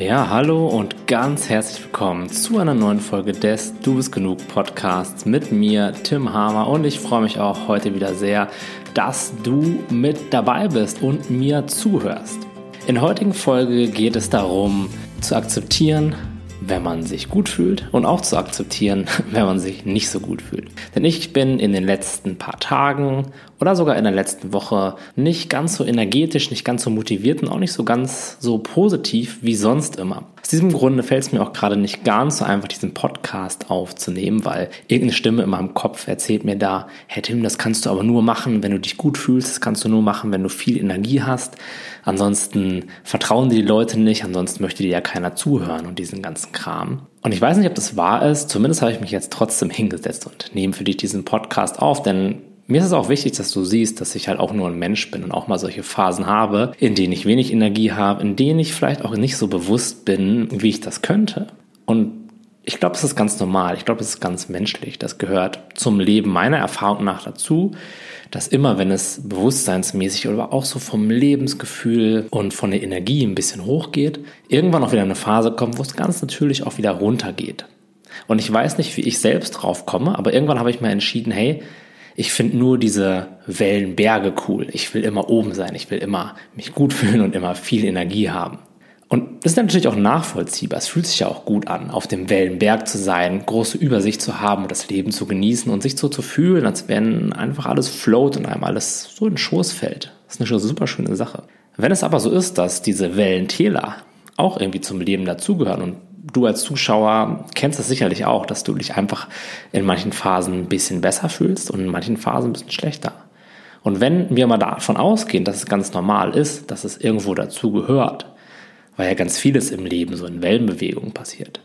Ja, hallo und ganz herzlich willkommen zu einer neuen Folge des Du bist genug Podcasts mit mir, Tim Hamer. Und ich freue mich auch heute wieder sehr, dass du mit dabei bist und mir zuhörst. In der heutigen Folge geht es darum, zu akzeptieren, wenn man sich gut fühlt und auch zu akzeptieren, wenn man sich nicht so gut fühlt. Denn ich bin in den letzten paar Tagen oder sogar in der letzten Woche nicht ganz so energetisch, nicht ganz so motiviert und auch nicht so ganz so positiv wie sonst immer. Aus diesem Grunde fällt es mir auch gerade nicht ganz so einfach, diesen Podcast aufzunehmen, weil irgendeine Stimme in meinem Kopf erzählt mir da, hey Tim, das kannst du aber nur machen, wenn du dich gut fühlst, das kannst du nur machen, wenn du viel Energie hast. Ansonsten vertrauen dir die Leute nicht, ansonsten möchte dir ja keiner zuhören und diesen ganzen Kram. Und ich weiß nicht, ob das wahr ist, zumindest habe ich mich jetzt trotzdem hingesetzt und nehme für dich diesen Podcast auf, denn mir ist es auch wichtig, dass du siehst, dass ich halt auch nur ein Mensch bin und auch mal solche Phasen habe, in denen ich wenig Energie habe, in denen ich vielleicht auch nicht so bewusst bin, wie ich das könnte. Und ich glaube, es ist ganz normal. Ich glaube, es ist ganz menschlich. Das gehört zum Leben meiner Erfahrung nach dazu, dass immer, wenn es bewusstseinsmäßig oder auch so vom Lebensgefühl und von der Energie ein bisschen hochgeht, irgendwann auch wieder eine Phase kommt, wo es ganz natürlich auch wieder runtergeht. Und ich weiß nicht, wie ich selbst drauf komme, aber irgendwann habe ich mal entschieden, hey, ich finde nur diese Wellenberge cool. Ich will immer oben sein. Ich will immer mich gut fühlen und immer viel Energie haben. Und das ist natürlich auch nachvollziehbar. Es fühlt sich ja auch gut an, auf dem Wellenberg zu sein, große Übersicht zu haben und das Leben zu genießen und sich so zu fühlen, als wenn einfach alles float und einem alles so in den Schoß fällt. Das ist eine super schöne Sache. Wenn es aber so ist, dass diese Wellentäler auch irgendwie zum Leben dazugehören und du als Zuschauer kennst es sicherlich auch, dass du dich einfach in manchen Phasen ein bisschen besser fühlst und in manchen Phasen ein bisschen schlechter. Und wenn wir mal davon ausgehen, dass es ganz normal ist, dass es irgendwo dazu gehört, weil ja ganz vieles im Leben so in Wellenbewegungen passiert,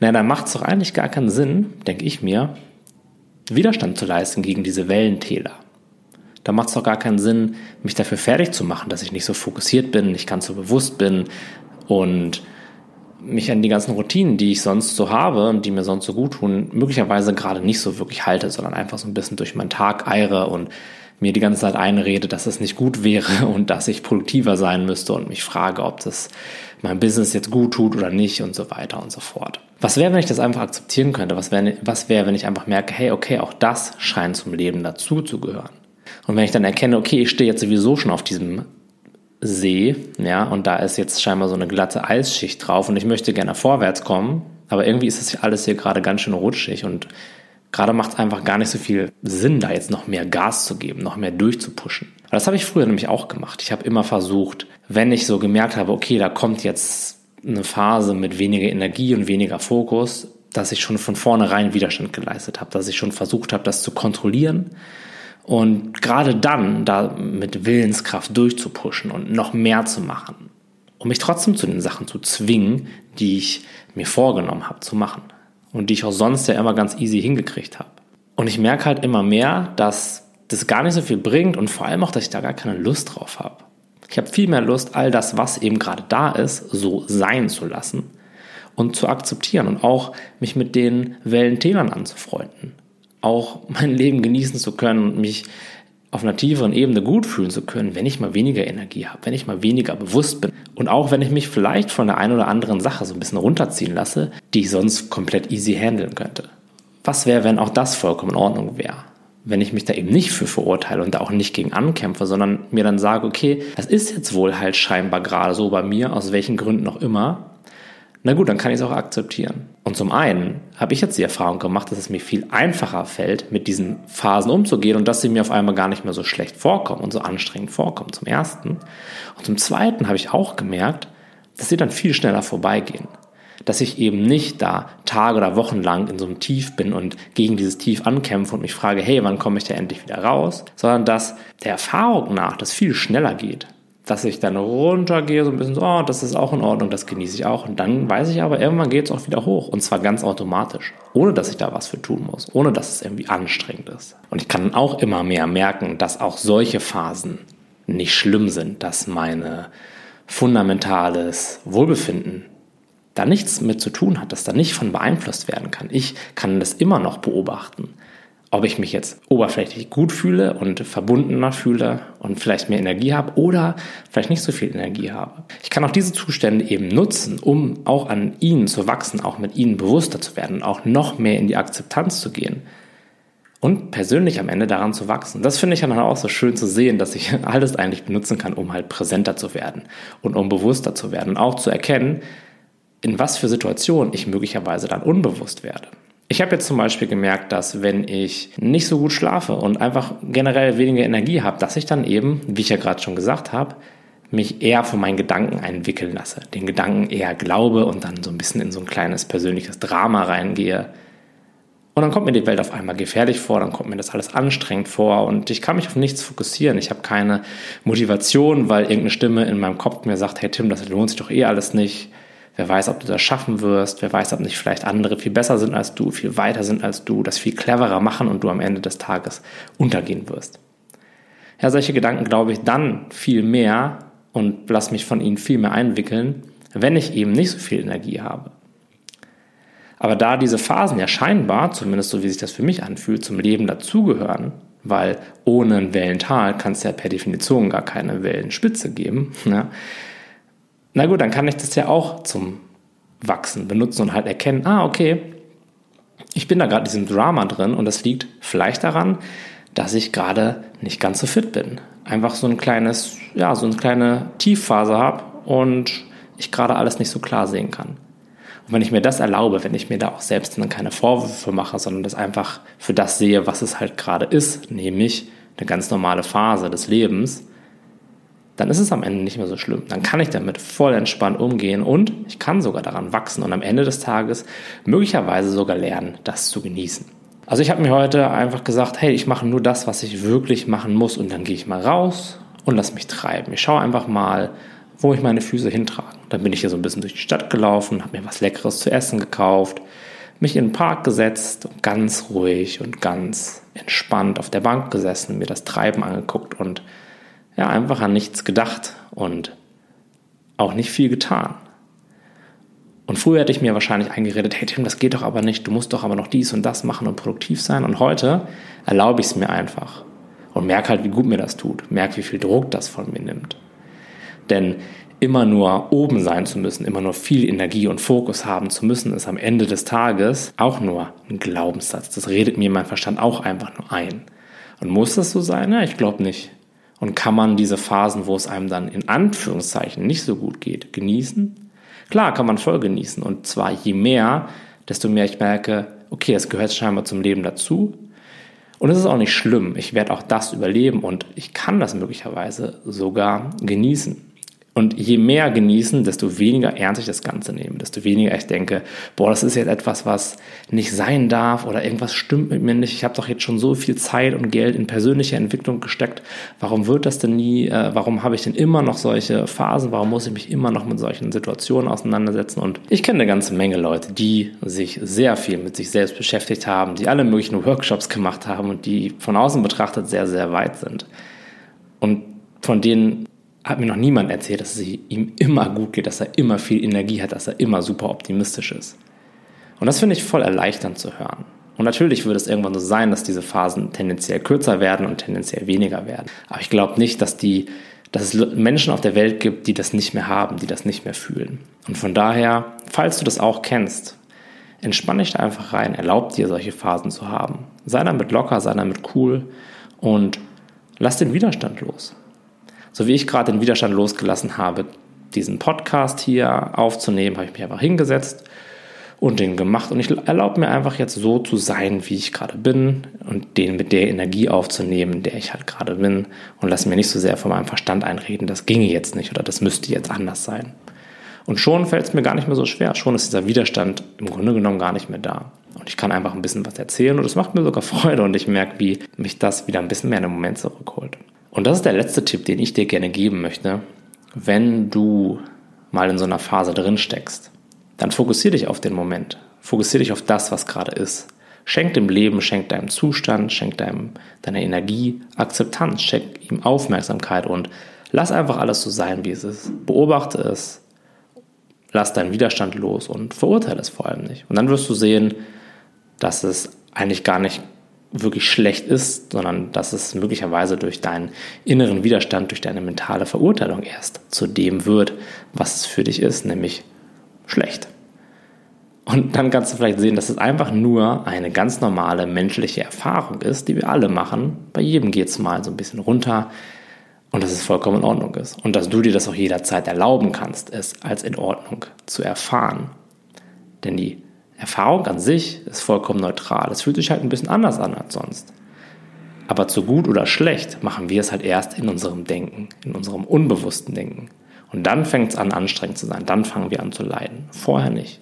na, dann macht es doch eigentlich gar keinen Sinn, denke ich mir, Widerstand zu leisten gegen diese Wellentäler. Da macht es doch gar keinen Sinn, mich dafür fertig zu machen, dass ich nicht so fokussiert bin, nicht ganz so bewusst bin und mich an die ganzen Routinen, die ich sonst so habe und die mir sonst so gut tun, möglicherweise gerade nicht so wirklich halte, sondern einfach so ein bisschen durch meinen Tag eire und mir die ganze Zeit einrede, dass es nicht gut wäre und dass ich produktiver sein müsste und mich frage, ob das mein Business jetzt gut tut oder nicht und so weiter und so fort. Was wäre, wenn ich das einfach akzeptieren könnte? Was wäre, was wäre, wenn ich einfach merke, hey, okay, auch das scheint zum Leben dazu zu gehören? Und wenn ich dann erkenne, okay, ich stehe jetzt sowieso schon auf diesem See, ja, und da ist jetzt scheinbar so eine glatte Eisschicht drauf und ich möchte gerne vorwärts kommen, aber irgendwie ist es alles hier gerade ganz schön rutschig und gerade macht es einfach gar nicht so viel Sinn, da jetzt noch mehr Gas zu geben, noch mehr durchzupuschen. Das habe ich früher nämlich auch gemacht. Ich habe immer versucht, wenn ich so gemerkt habe, okay, da kommt jetzt eine Phase mit weniger Energie und weniger Fokus, dass ich schon von vornherein Widerstand geleistet habe, dass ich schon versucht habe, das zu kontrollieren und gerade dann da mit Willenskraft durchzupushen und noch mehr zu machen, um mich trotzdem zu den Sachen zu zwingen, die ich mir vorgenommen habe zu machen und die ich auch sonst ja immer ganz easy hingekriegt habe. Und ich merke halt immer mehr, dass das gar nicht so viel bringt und vor allem auch, dass ich da gar keine Lust drauf habe. Ich habe viel mehr Lust, all das, was eben gerade da ist, so sein zu lassen und zu akzeptieren und auch mich mit den Wellentälern anzufreunden auch mein Leben genießen zu können und mich auf einer tieferen Ebene gut fühlen zu können, wenn ich mal weniger Energie habe, wenn ich mal weniger bewusst bin und auch wenn ich mich vielleicht von der einen oder anderen Sache so ein bisschen runterziehen lasse, die ich sonst komplett easy handeln könnte. Was wäre, wenn auch das vollkommen in Ordnung wäre? Wenn ich mich da eben nicht für verurteile und da auch nicht gegen ankämpfe, sondern mir dann sage, okay, das ist jetzt wohl halt scheinbar gerade so bei mir, aus welchen Gründen auch immer, na gut, dann kann ich es auch akzeptieren. Und zum einen habe ich jetzt die Erfahrung gemacht, dass es mir viel einfacher fällt, mit diesen Phasen umzugehen und dass sie mir auf einmal gar nicht mehr so schlecht vorkommen und so anstrengend vorkommen, zum ersten. Und zum zweiten habe ich auch gemerkt, dass sie dann viel schneller vorbeigehen. Dass ich eben nicht da Tage oder Wochen lang in so einem Tief bin und gegen dieses Tief ankämpfe und mich frage, hey, wann komme ich da endlich wieder raus? Sondern dass der Erfahrung nach das viel schneller geht dass ich dann runtergehe, so ein bisschen so, oh, das ist auch in Ordnung, das genieße ich auch. Und dann weiß ich aber, irgendwann geht es auch wieder hoch. Und zwar ganz automatisch. Ohne dass ich da was für tun muss. Ohne dass es irgendwie anstrengend ist. Und ich kann auch immer mehr merken, dass auch solche Phasen nicht schlimm sind, dass meine fundamentales Wohlbefinden da nichts mit zu tun hat, dass da nicht von beeinflusst werden kann. Ich kann das immer noch beobachten. Ob ich mich jetzt oberflächlich gut fühle und verbundener fühle und vielleicht mehr Energie habe oder vielleicht nicht so viel Energie habe. Ich kann auch diese Zustände eben nutzen, um auch an ihnen zu wachsen, auch mit ihnen bewusster zu werden und auch noch mehr in die Akzeptanz zu gehen und persönlich am Ende daran zu wachsen. Das finde ich dann auch so schön zu sehen, dass ich alles eigentlich benutzen kann, um halt präsenter zu werden und um bewusster zu werden und auch zu erkennen, in was für Situationen ich möglicherweise dann unbewusst werde. Ich habe jetzt zum Beispiel gemerkt, dass wenn ich nicht so gut schlafe und einfach generell weniger Energie habe, dass ich dann eben, wie ich ja gerade schon gesagt habe, mich eher von meinen Gedanken einwickeln lasse, den Gedanken eher glaube und dann so ein bisschen in so ein kleines persönliches Drama reingehe. Und dann kommt mir die Welt auf einmal gefährlich vor, dann kommt mir das alles anstrengend vor und ich kann mich auf nichts fokussieren. Ich habe keine Motivation, weil irgendeine Stimme in meinem Kopf mir sagt, hey Tim, das lohnt sich doch eh alles nicht. Wer weiß, ob du das schaffen wirst. Wer weiß, ob nicht vielleicht andere viel besser sind als du, viel weiter sind als du, das viel cleverer machen und du am Ende des Tages untergehen wirst. Ja, solche Gedanken glaube ich dann viel mehr und lass mich von ihnen viel mehr einwickeln, wenn ich eben nicht so viel Energie habe. Aber da diese Phasen ja scheinbar, zumindest so wie sich das für mich anfühlt, zum Leben dazugehören, weil ohne ein Wellental kann es ja per Definition gar keine Wellenspitze geben, ja, na gut, dann kann ich das ja auch zum Wachsen benutzen und halt erkennen, ah, okay, ich bin da gerade in diesem Drama drin und das liegt vielleicht daran, dass ich gerade nicht ganz so fit bin. Einfach so ein kleines, ja, so eine kleine Tiefphase habe und ich gerade alles nicht so klar sehen kann. Und wenn ich mir das erlaube, wenn ich mir da auch selbst dann keine Vorwürfe mache, sondern das einfach für das sehe, was es halt gerade ist, nämlich eine ganz normale Phase des Lebens, dann ist es am Ende nicht mehr so schlimm. Dann kann ich damit voll entspannt umgehen und ich kann sogar daran wachsen und am Ende des Tages möglicherweise sogar lernen, das zu genießen. Also ich habe mir heute einfach gesagt, hey, ich mache nur das, was ich wirklich machen muss und dann gehe ich mal raus und lass mich treiben. Ich schaue einfach mal, wo ich meine Füße hintrage. Dann bin ich hier so ein bisschen durch die Stadt gelaufen, habe mir was Leckeres zu essen gekauft, mich in den Park gesetzt und ganz ruhig und ganz entspannt auf der Bank gesessen, mir das Treiben angeguckt und ja, einfach an nichts gedacht und auch nicht viel getan. Und früher hätte ich mir wahrscheinlich eingeredet, hey Tim, das geht doch aber nicht, du musst doch aber noch dies und das machen und produktiv sein. Und heute erlaube ich es mir einfach und merke halt, wie gut mir das tut, merke, wie viel Druck das von mir nimmt. Denn immer nur oben sein zu müssen, immer nur viel Energie und Fokus haben zu müssen, ist am Ende des Tages auch nur ein Glaubenssatz. Das redet mir mein Verstand auch einfach nur ein. Und muss das so sein? Ja, ich glaube nicht. Und kann man diese Phasen, wo es einem dann in Anführungszeichen nicht so gut geht, genießen? Klar, kann man voll genießen. Und zwar je mehr, desto mehr ich merke, okay, es gehört scheinbar zum Leben dazu. Und es ist auch nicht schlimm. Ich werde auch das überleben und ich kann das möglicherweise sogar genießen. Und je mehr genießen, desto weniger ernst ich das Ganze nehme, desto weniger ich denke, boah, das ist jetzt etwas, was nicht sein darf oder irgendwas stimmt mit mir nicht. Ich habe doch jetzt schon so viel Zeit und Geld in persönliche Entwicklung gesteckt. Warum wird das denn nie? Äh, warum habe ich denn immer noch solche Phasen? Warum muss ich mich immer noch mit solchen Situationen auseinandersetzen? Und ich kenne eine ganze Menge Leute, die sich sehr viel mit sich selbst beschäftigt haben, die alle möglichen Workshops gemacht haben und die von außen betrachtet sehr, sehr weit sind. Und von denen hat mir noch niemand erzählt, dass es ihm immer gut geht, dass er immer viel Energie hat, dass er immer super optimistisch ist. Und das finde ich voll erleichternd zu hören. Und natürlich wird es irgendwann so sein, dass diese Phasen tendenziell kürzer werden und tendenziell weniger werden. Aber ich glaube nicht, dass, die, dass es Menschen auf der Welt gibt, die das nicht mehr haben, die das nicht mehr fühlen. Und von daher, falls du das auch kennst, entspann dich da einfach rein, erlaub dir solche Phasen zu haben. Sei damit locker, sei damit cool und lass den Widerstand los so wie ich gerade den Widerstand losgelassen habe, diesen Podcast hier aufzunehmen, habe ich mich einfach hingesetzt und den gemacht. Und ich erlaube mir einfach jetzt so zu sein, wie ich gerade bin und den mit der Energie aufzunehmen, der ich halt gerade bin und lasse mir nicht so sehr von meinem Verstand einreden, das ginge jetzt nicht oder das müsste jetzt anders sein. Und schon fällt es mir gar nicht mehr so schwer. Schon ist dieser Widerstand im Grunde genommen gar nicht mehr da. Und ich kann einfach ein bisschen was erzählen und es macht mir sogar Freude und ich merke, wie mich das wieder ein bisschen mehr in den Moment zurückholt. Und das ist der letzte Tipp, den ich dir gerne geben möchte. Wenn du mal in so einer Phase drin steckst, dann fokussiere dich auf den Moment. Fokussiere dich auf das, was gerade ist. Schenk dem Leben, schenk deinem Zustand, schenk deinem, deiner Energie Akzeptanz, schenk ihm Aufmerksamkeit und lass einfach alles so sein, wie es ist. Beobachte es, lass deinen Widerstand los und verurteile es vor allem nicht. Und dann wirst du sehen, dass es eigentlich gar nicht wirklich schlecht ist, sondern dass es möglicherweise durch deinen inneren Widerstand, durch deine mentale Verurteilung erst zu dem wird, was es für dich ist, nämlich schlecht. Und dann kannst du vielleicht sehen, dass es einfach nur eine ganz normale menschliche Erfahrung ist, die wir alle machen. Bei jedem geht es mal so ein bisschen runter und dass es vollkommen in Ordnung ist. Und dass du dir das auch jederzeit erlauben kannst, es als in Ordnung zu erfahren. Denn die Erfahrung an sich ist vollkommen neutral. Es fühlt sich halt ein bisschen anders an als sonst. Aber zu gut oder schlecht machen wir es halt erst in unserem Denken, in unserem unbewussten Denken. Und dann fängt es an, anstrengend zu sein. Dann fangen wir an zu leiden. Vorher nicht.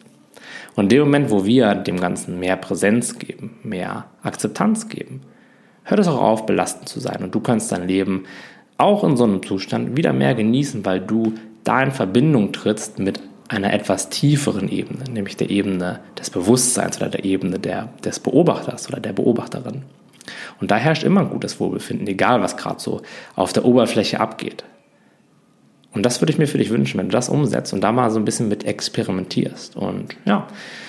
Und in dem Moment, wo wir dem Ganzen mehr Präsenz geben, mehr Akzeptanz geben, hört es auch auf, belastend zu sein. Und du kannst dein Leben auch in so einem Zustand wieder mehr genießen, weil du da in Verbindung trittst mit einer etwas tieferen Ebene, nämlich der Ebene des Bewusstseins oder der Ebene der, des Beobachters oder der Beobachterin. Und da herrscht immer ein gutes Wohlbefinden, egal was gerade so auf der Oberfläche abgeht. Und das würde ich mir für dich wünschen, wenn du das umsetzt und da mal so ein bisschen mit experimentierst. Und ja,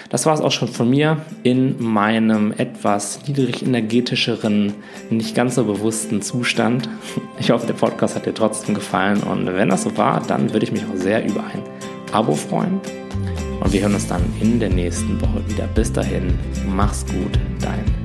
das war es auch schon von mir in meinem etwas niedrig energetischeren, nicht ganz so bewussten Zustand. Ich hoffe, der Podcast hat dir trotzdem gefallen und wenn das so war, dann würde ich mich auch sehr über ein Abo freuen. Und wir hören uns dann in der nächsten Woche wieder. Bis dahin, mach's gut, dein